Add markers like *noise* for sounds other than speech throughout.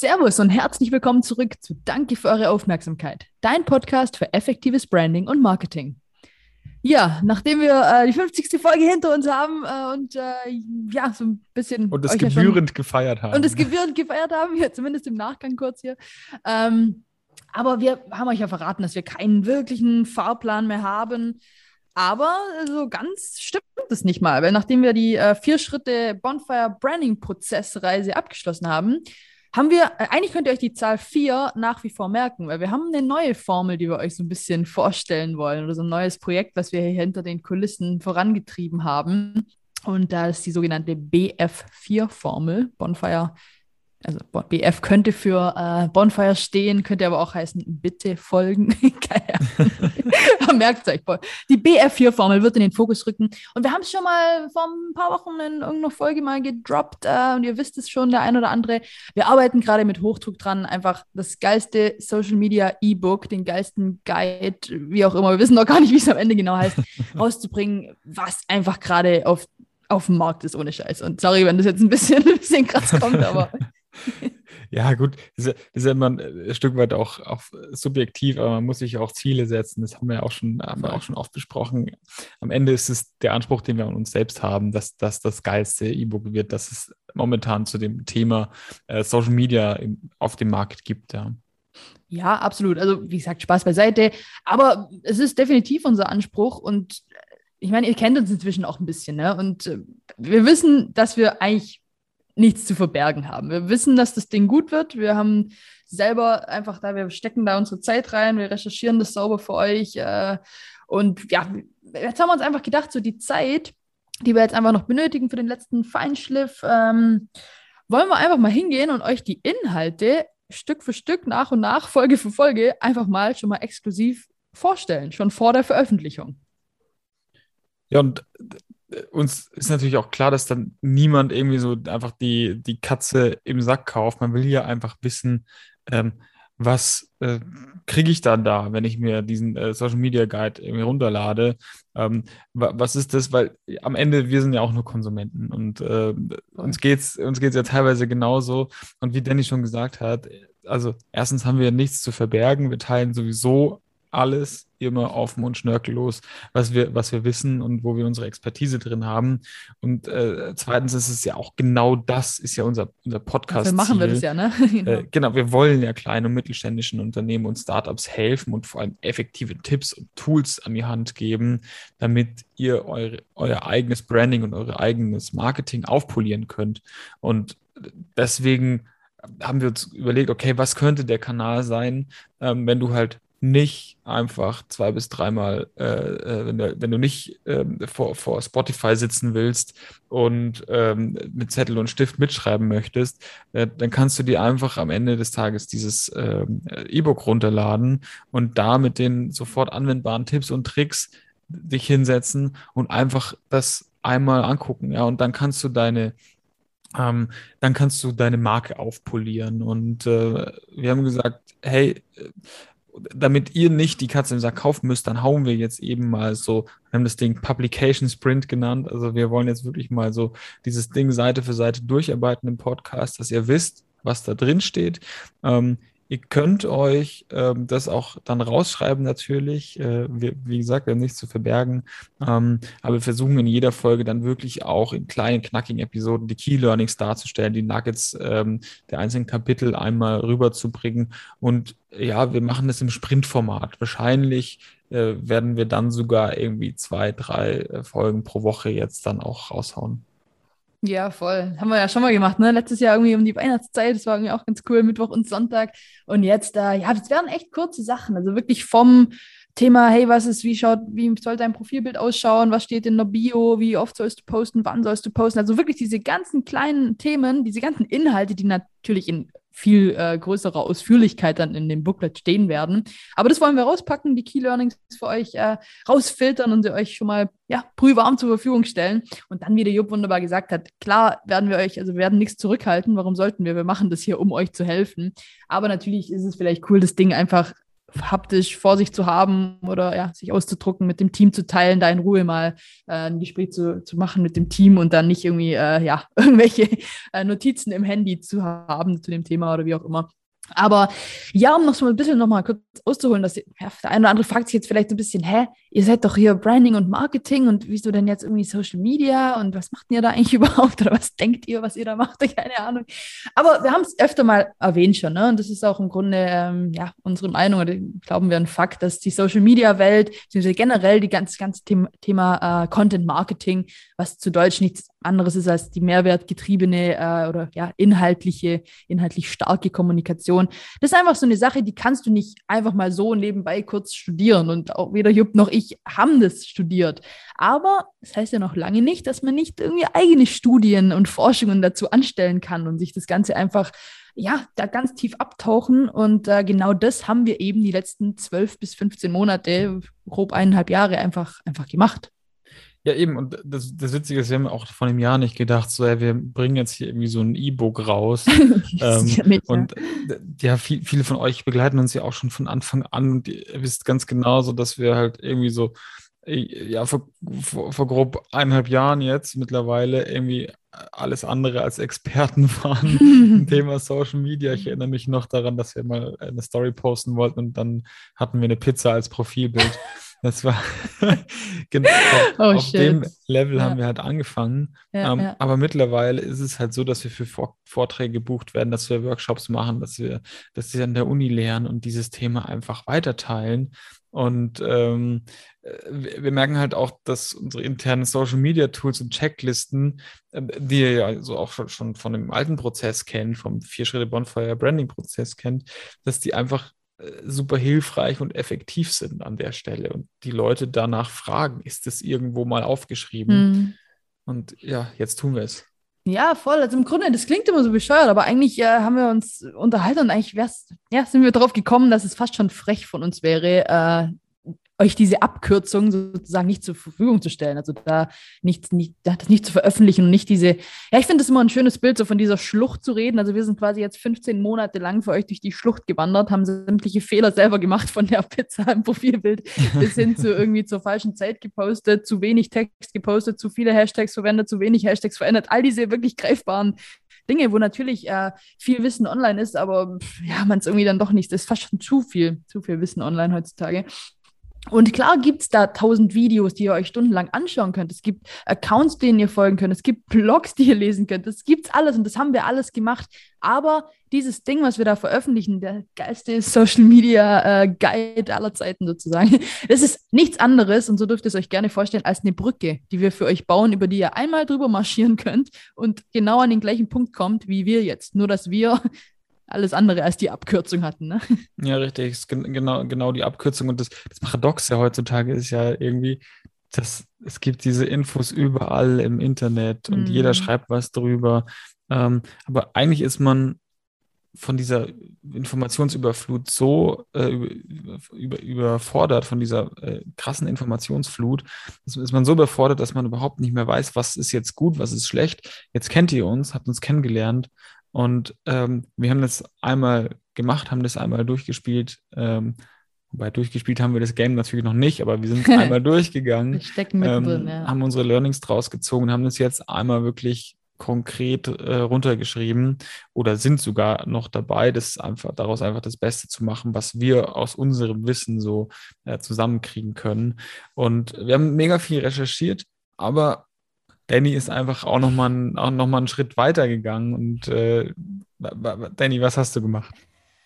Servus und herzlich willkommen zurück zu Danke für eure Aufmerksamkeit, dein Podcast für effektives Branding und Marketing. Ja, nachdem wir äh, die 50. Folge hinter uns haben äh, und äh, ja, so ein bisschen. Und es gebührend ja gefeiert haben. Und es gebührend gefeiert haben, ja, zumindest im Nachgang kurz hier. Ähm, aber wir haben euch ja verraten, dass wir keinen wirklichen Fahrplan mehr haben. Aber so ganz stimmt es nicht mal, weil nachdem wir die äh, vier Schritte Bonfire Branding Prozessreise abgeschlossen haben, haben wir, äh, eigentlich könnt ihr euch die Zahl 4 nach wie vor merken, weil wir haben eine neue Formel, die wir euch so ein bisschen vorstellen wollen oder so ein neues Projekt, was wir hier hinter den Kulissen vorangetrieben haben. Und da ist die sogenannte BF4-Formel, Bonfire also BF könnte für äh, Bonfire stehen, könnte aber auch heißen, bitte folgen. *laughs* *laughs* Merkt euch, die BF4-Formel wird in den Fokus rücken. Und wir haben es schon mal vor ein paar Wochen in irgendeiner Folge mal gedroppt. Äh, und ihr wisst es schon, der ein oder andere. Wir arbeiten gerade mit Hochdruck dran, einfach das geilste Social Media E-Book, den geilsten Guide, wie auch immer. Wir wissen noch gar nicht, wie es am Ende genau heißt, *laughs* rauszubringen, was einfach gerade auf auf dem Markt ist, ohne Scheiß. Und sorry, wenn das jetzt ein bisschen, *laughs* ein bisschen krass kommt, aber *laughs* ja, gut, das ist, ja immer ein Stück weit auch, auch subjektiv, aber man muss sich auch Ziele setzen. Das haben wir ja auch schon, haben wir auch schon oft besprochen. Am Ende ist es der Anspruch, den wir an uns selbst haben, dass das das geilste E-Book wird, das es momentan zu dem Thema äh, Social Media im, auf dem Markt gibt. Ja. Ja, absolut. Also, wie gesagt, Spaß beiseite. Aber es ist definitiv unser Anspruch und ich meine, ihr kennt uns inzwischen auch ein bisschen, ne? Und äh, wir wissen, dass wir eigentlich nichts zu verbergen haben. Wir wissen, dass das Ding gut wird. Wir haben selber einfach da, wir stecken da unsere Zeit rein, wir recherchieren das sauber für euch. Äh, und ja, jetzt haben wir uns einfach gedacht, so die Zeit, die wir jetzt einfach noch benötigen für den letzten Feinschliff, ähm, wollen wir einfach mal hingehen und euch die Inhalte Stück für Stück, nach und nach, Folge für Folge einfach mal schon mal exklusiv vorstellen, schon vor der Veröffentlichung. Ja, und uns ist natürlich auch klar, dass dann niemand irgendwie so einfach die, die Katze im Sack kauft. Man will ja einfach wissen, ähm, was äh, kriege ich dann da, wenn ich mir diesen äh, Social Media Guide irgendwie runterlade? Ähm, was ist das? Weil am Ende, wir sind ja auch nur Konsumenten und äh, uns geht es uns geht's ja teilweise genauso. Und wie Danny schon gesagt hat, also erstens haben wir nichts zu verbergen. Wir teilen sowieso alles immer offen und schnörkellos, was wir, was wir wissen und wo wir unsere Expertise drin haben. Und äh, zweitens ist es ja auch genau das, ist ja unser, unser Podcast. Dafür machen wir das ja, ne? *laughs* genau. Äh, genau, wir wollen ja kleinen und mittelständischen Unternehmen und Startups helfen und vor allem effektive Tipps und Tools an die Hand geben, damit ihr eure, euer eigenes Branding und euer eigenes Marketing aufpolieren könnt. Und deswegen haben wir uns überlegt, okay, was könnte der Kanal sein, ähm, wenn du halt nicht einfach zwei bis dreimal, äh, äh, wenn, du, wenn du nicht ähm, vor, vor Spotify sitzen willst und ähm, mit Zettel und Stift mitschreiben möchtest, äh, dann kannst du dir einfach am Ende des Tages dieses ähm, E-Book runterladen und da mit den sofort anwendbaren Tipps und Tricks dich hinsetzen und einfach das einmal angucken. Ja, und dann kannst du deine ähm, dann kannst du deine Marke aufpolieren. Und äh, wir haben gesagt, hey, damit ihr nicht die Katze im Sack kaufen müsst, dann hauen wir jetzt eben mal so, wir haben das Ding Publication Sprint genannt. Also wir wollen jetzt wirklich mal so dieses Ding Seite für Seite durcharbeiten im Podcast, dass ihr wisst, was da drin steht. Ähm, Ihr könnt euch ähm, das auch dann rausschreiben natürlich. Äh, wir, wie gesagt, wir haben nichts zu verbergen. Ähm, aber wir versuchen in jeder Folge dann wirklich auch in kleinen, knackigen Episoden die Key Learnings darzustellen, die Nuggets ähm, der einzelnen Kapitel einmal rüberzubringen. Und ja, wir machen das im Sprintformat. Wahrscheinlich äh, werden wir dann sogar irgendwie zwei, drei äh, Folgen pro Woche jetzt dann auch raushauen. Ja, voll. Haben wir ja schon mal gemacht, ne? Letztes Jahr irgendwie um die Weihnachtszeit. Das war irgendwie auch ganz cool, Mittwoch und Sonntag. Und jetzt, äh, ja, das werden echt kurze Sachen. Also wirklich vom Thema, hey, was ist, wie schaut, wie soll dein Profilbild ausschauen, was steht in der Bio, wie oft sollst du posten, wann sollst du posten. Also wirklich diese ganzen kleinen Themen, diese ganzen Inhalte, die natürlich in viel äh, größere Ausführlichkeit dann in dem Booklet stehen werden. Aber das wollen wir rauspacken, die Key Learnings für euch äh, rausfiltern und sie euch schon mal ja, prühwarm zur Verfügung stellen. Und dann, wie der Jupp wunderbar gesagt hat, klar werden wir euch, also wir werden nichts zurückhalten. Warum sollten wir? Wir machen das hier, um euch zu helfen. Aber natürlich ist es vielleicht cool, das Ding einfach haptisch vor sich zu haben oder ja, sich auszudrucken, mit dem Team zu teilen, da in Ruhe mal äh, ein Gespräch zu, zu machen mit dem Team und dann nicht irgendwie äh, ja, *laughs* irgendwelche äh, Notizen im Handy zu haben zu dem Thema oder wie auch immer. Aber ja, um noch so ein bisschen noch mal kurz auszuholen, dass ja, der eine oder andere fragt sich jetzt vielleicht ein bisschen, hä, ihr seid doch hier Branding und Marketing und wieso denn jetzt irgendwie Social Media und was macht ihr da eigentlich *laughs* überhaupt oder was denkt ihr, was ihr da macht? *laughs* Keine Ahnung. Aber wir haben es öfter mal erwähnt schon, ne? Und das ist auch im Grunde ähm, ja unsere Meinung oder glauben wir ein Fakt, dass die Social Media Welt, generell die ganze ganze Thema, Thema äh, Content Marketing, was zu Deutsch nichts anderes ist als die mehrwertgetriebene äh, oder ja inhaltliche, inhaltlich starke Kommunikation. Das ist einfach so eine Sache, die kannst du nicht einfach mal so nebenbei kurz studieren und auch weder Jupp noch ich haben das studiert. Aber das heißt ja noch lange nicht, dass man nicht irgendwie eigene Studien und Forschungen dazu anstellen kann und sich das Ganze einfach ja, da ganz tief abtauchen. Und äh, genau das haben wir eben die letzten zwölf bis 15 Monate, grob eineinhalb Jahre einfach, einfach gemacht. Ja, eben, und das, das Witzige ist, wir haben auch vor einem Jahr nicht gedacht, so, ja, wir bringen jetzt hier irgendwie so ein E-Book raus. *laughs* ähm, nicht, und ja, ja viel, viele von euch begleiten uns ja auch schon von Anfang an und ihr wisst ganz genau so, dass wir halt irgendwie so, äh, ja, vor, vor, vor grob eineinhalb Jahren jetzt mittlerweile irgendwie alles andere als Experten *laughs* waren im *laughs* Thema Social Media. Ich erinnere mich noch daran, dass wir mal eine Story posten wollten und dann hatten wir eine Pizza als Profilbild. Das war *laughs* genau oh, auf shit. dem Level ja. haben wir halt angefangen. Ja, ähm, ja. Aber mittlerweile ist es halt so, dass wir für Vorträge gebucht werden, dass wir Workshops machen, dass wir, dass wir an der Uni lernen und dieses Thema einfach weiterteilen. Und ähm, äh, wir merken halt auch, dass unsere internen Social Media Tools und Checklisten, äh, die ihr ja so auch schon, schon von dem alten Prozess kennt, vom Vier-Schritte Bonfire Branding Prozess kennt, dass die einfach super hilfreich und effektiv sind an der Stelle und die Leute danach fragen, ist es irgendwo mal aufgeschrieben? Mhm. Und ja, jetzt tun wir es. Ja, voll. Also im Grunde, das klingt immer so bescheuert, aber eigentlich äh, haben wir uns unterhalten und eigentlich ja, sind wir darauf gekommen, dass es fast schon frech von uns wäre, äh, euch diese Abkürzung sozusagen nicht zur Verfügung zu stellen. Also da nicht, nicht, das nicht zu veröffentlichen und nicht diese, ja, ich finde es immer ein schönes Bild, so von dieser Schlucht zu reden. Also wir sind quasi jetzt 15 Monate lang für euch durch die Schlucht gewandert, haben sämtliche Fehler selber gemacht, von der Pizza im Profilbild *laughs* bis hin zu irgendwie zur falschen Zeit gepostet, zu wenig Text gepostet, zu viele Hashtags verwendet, zu wenig Hashtags verändert. All diese wirklich greifbaren Dinge, wo natürlich äh, viel Wissen online ist, aber ja, man es irgendwie dann doch nicht. Das ist fast schon zu viel, zu viel Wissen online heutzutage. Und klar gibt es da tausend Videos, die ihr euch stundenlang anschauen könnt. Es gibt Accounts, denen ihr folgen könnt. Es gibt Blogs, *laughs* die ihr lesen könnt. Das gibt's alles und das haben wir alles gemacht. Aber dieses Ding, was wir da veröffentlichen, der geilste *laughs* Social Media äh, Guide aller Zeiten sozusagen, *laughs* das ist nichts anderes und so dürft ihr es euch gerne vorstellen als eine Brücke, die wir für euch bauen, über die ihr einmal drüber marschieren könnt und genau an den gleichen Punkt kommt wie wir jetzt. Nur dass wir alles andere als die Abkürzung hatten. Ne? *laughs* Ja, richtig. Genau, genau die Abkürzung. Und das, das Paradoxe heutzutage ist ja irgendwie, dass es gibt diese Infos überall im Internet und mm. jeder schreibt was drüber. Ähm, aber eigentlich ist man von dieser Informationsüberflut so äh, über, über, überfordert, von dieser äh, krassen Informationsflut, ist, ist man so überfordert, dass man überhaupt nicht mehr weiß, was ist jetzt gut, was ist schlecht. Jetzt kennt ihr uns, habt uns kennengelernt und ähm, wir haben das einmal gemacht, haben das einmal durchgespielt. Ähm, wobei durchgespielt haben wir das Game natürlich noch nicht, aber wir sind *laughs* einmal durchgegangen. Wir stecken mit ähm, drin, ja. Haben unsere Learnings draus gezogen, haben das jetzt einmal wirklich konkret äh, runtergeschrieben oder sind sogar noch dabei, das einfach daraus einfach das Beste zu machen, was wir aus unserem Wissen so äh, zusammenkriegen können. Und wir haben mega viel recherchiert, aber Danny ist einfach auch nochmal auch noch einen Schritt weiter gegangen. Und äh, Danny, was hast du gemacht?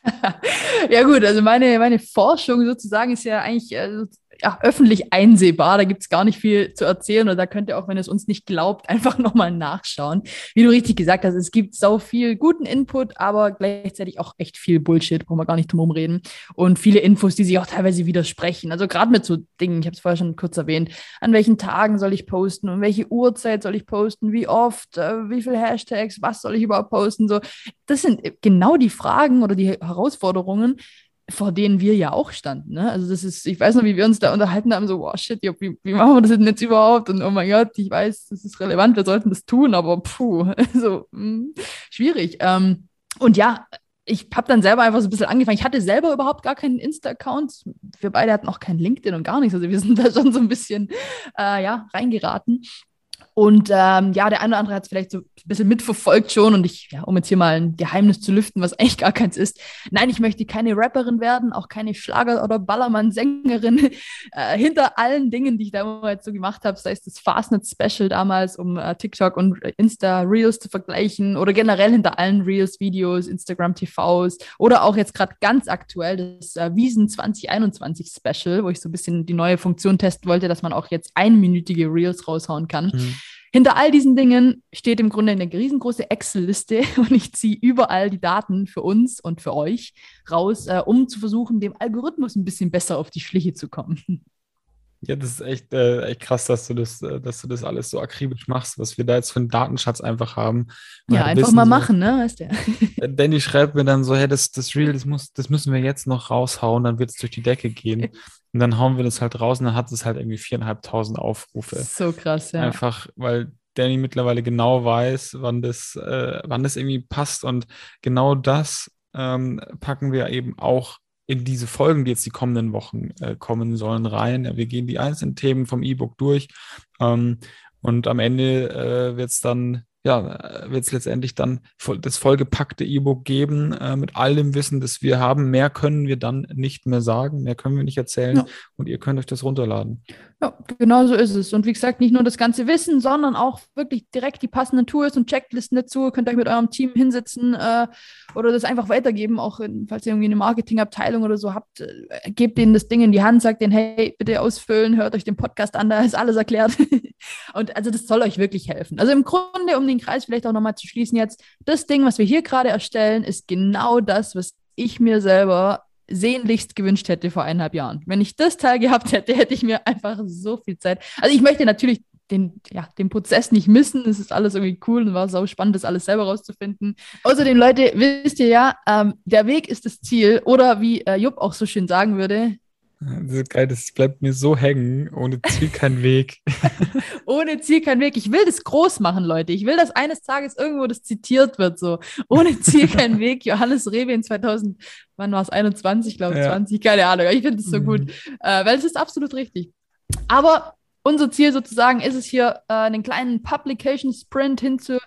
*laughs* ja, gut, also meine, meine Forschung sozusagen ist ja eigentlich äh, ja, öffentlich einsehbar. Da gibt es gar nicht viel zu erzählen oder da könnt ihr auch, wenn es uns nicht glaubt, *laughs* einfach nochmal nachschauen. Wie du richtig gesagt hast, es gibt so viel guten Input, aber gleichzeitig auch echt viel Bullshit, brauchen wir gar nicht drum reden. Und viele Infos, die sich auch teilweise widersprechen. Also gerade mit so Dingen, ich habe es vorher schon kurz erwähnt, an welchen Tagen soll ich posten und welche Uhrzeit soll ich posten, wie oft, äh, wie viele Hashtags, was soll ich überhaupt posten. So, das sind genau die Fragen oder die Herausforderungen, vor denen wir ja auch standen. Ne? Also das ist, ich weiß noch, wie wir uns da unterhalten haben, so, wow, shit, wie, wie machen wir das denn jetzt überhaupt? Und oh mein Gott, ich weiß, das ist relevant, wir sollten das tun, aber puh, *laughs* also mh, hm, schwierig. Ähm, und ja, ich habe dann selber einfach so ein bisschen angefangen. Ich hatte selber überhaupt gar keinen Insta-Account. Wir beide hatten auch keinen LinkedIn und gar nichts. Also wir sind da schon so ein bisschen äh, ja, reingeraten. Und ähm, ja, der eine oder andere hat es vielleicht so ein bisschen mitverfolgt schon. Und ich, ja, um jetzt hier mal ein Geheimnis zu lüften, was *laughs* eigentlich gar keins ist. Nein, ich möchte keine Rapperin werden, auch keine Schlager- oder Ballermann-Sängerin. *laughs* Äh, hinter allen Dingen, die ich damals so gemacht habe, sei es das Fastnet-Special damals, um äh, TikTok und Insta-Reels zu vergleichen oder generell hinter allen Reels, Videos, Instagram-TVs oder auch jetzt gerade ganz aktuell das äh, Wiesen 2021 Special, wo ich so ein bisschen die neue Funktion testen wollte, dass man auch jetzt einminütige Reels raushauen kann. Mhm. Hinter all diesen Dingen steht im Grunde eine riesengroße Excel-Liste *laughs* und ich ziehe überall die Daten für uns und für euch raus, äh, um zu versuchen, dem Algorithmus ein bisschen besser auf die Schliche zu kommen. Ja, das ist echt, äh, echt krass, dass du, das, äh, dass du das alles so akribisch machst, was wir da jetzt für einen Datenschatz einfach haben. Ja, einfach mal so, machen, ne? Weißt du? Danny schreibt mir dann so, hey, das, das Real, das, muss, das müssen wir jetzt noch raushauen, dann wird es durch die Decke gehen. *laughs* Und dann hauen wir das halt raus und dann hat es halt irgendwie viereinhalbtausend Aufrufe. So krass, ja. Einfach, weil Danny mittlerweile genau weiß, wann das, äh, wann das irgendwie passt. Und genau das ähm, packen wir eben auch in diese Folgen, die jetzt die kommenden Wochen äh, kommen sollen, rein. Wir gehen die einzelnen Themen vom E-Book durch ähm, und am Ende äh, wird es dann ja, wird es letztendlich dann das vollgepackte E-Book geben äh, mit all dem Wissen, das wir haben. Mehr können wir dann nicht mehr sagen, mehr können wir nicht erzählen ja. und ihr könnt euch das runterladen. Ja, genau so ist es. Und wie gesagt, nicht nur das ganze Wissen, sondern auch wirklich direkt die passenden Tools und Checklisten dazu. Ihr könnt euch mit eurem Team hinsetzen äh, oder das einfach weitergeben. Auch in, falls ihr irgendwie eine Marketingabteilung oder so habt, äh, gebt denen das Ding in die Hand, sagt denen, hey, bitte ausfüllen, hört euch den Podcast an, da ist alles erklärt. *laughs* und also das soll euch wirklich helfen. Also im Grunde, um den Kreis vielleicht auch nochmal zu schließen jetzt, das Ding, was wir hier gerade erstellen, ist genau das, was ich mir selber sehnlichst gewünscht hätte vor eineinhalb Jahren. Wenn ich das Teil gehabt hätte, *laughs* hätte ich mir einfach so viel Zeit. Also ich möchte natürlich den, ja, den Prozess nicht missen. Es ist alles irgendwie cool und war so spannend, das alles selber rauszufinden. Außerdem, Leute, wisst ihr ja, ähm, der Weg ist das Ziel. Oder wie äh, Jupp auch so schön sagen würde, das ist geil, das bleibt mir so hängen. Ohne Ziel kein Weg. *laughs* Ohne Ziel kein Weg. Ich will das groß machen, Leute. Ich will, dass eines Tages irgendwo das zitiert wird. So, ohne Ziel kein Weg. *laughs* Johannes Rewe in 2000, wann war es? 21, glaube ich, ja. 20, keine Ahnung. Ich finde es so mhm. gut, äh, weil es ist absolut richtig. Aber unser Ziel sozusagen ist es hier, äh, einen kleinen Publication Sprint hinzu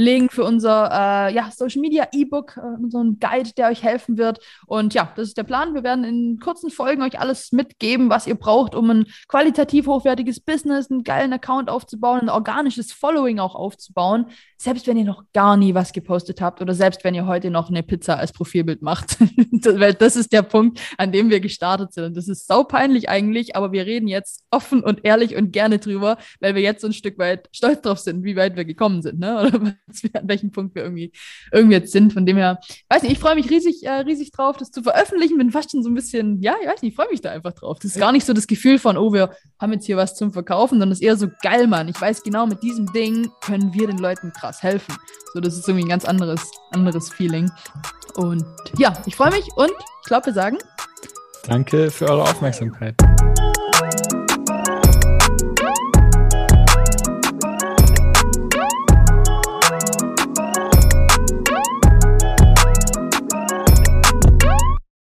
legen für unser äh, ja, Social Media E-Book, äh, ein Guide, der euch helfen wird. Und ja, das ist der Plan. Wir werden in kurzen Folgen euch alles mitgeben, was ihr braucht, um ein qualitativ hochwertiges Business, einen geilen Account aufzubauen, ein organisches Following auch aufzubauen. Selbst wenn ihr noch gar nie was gepostet habt oder selbst wenn ihr heute noch eine Pizza als Profilbild macht. *laughs* Weil das ist der Punkt, an dem wir gestartet sind. Und das ist sau peinlich eigentlich, aber wir reden jetzt offen und ehrlich und gerne drüber, weil wir jetzt so ein Stück weit stolz drauf sind, wie weit wir gekommen sind. Ne? *laughs* Oder *laughs* an welchem Punkt wir irgendwie, irgendwie jetzt sind. Von dem her, weiß nicht, ich freue mich riesig, äh, riesig drauf, das zu veröffentlichen. Bin fast schon so ein bisschen, ja, ich weiß nicht, ich freue mich da einfach drauf. Das ist gar nicht so das Gefühl von, oh, wir haben jetzt hier was zum Verkaufen, sondern es ist eher so geil, Mann. Ich weiß genau, mit diesem Ding können wir den Leuten krass helfen. So, das ist irgendwie ein ganz anderes, anderes Feeling. Und ja, ich freue mich und ich glaube, wir sagen. Danke für eure Aufmerksamkeit.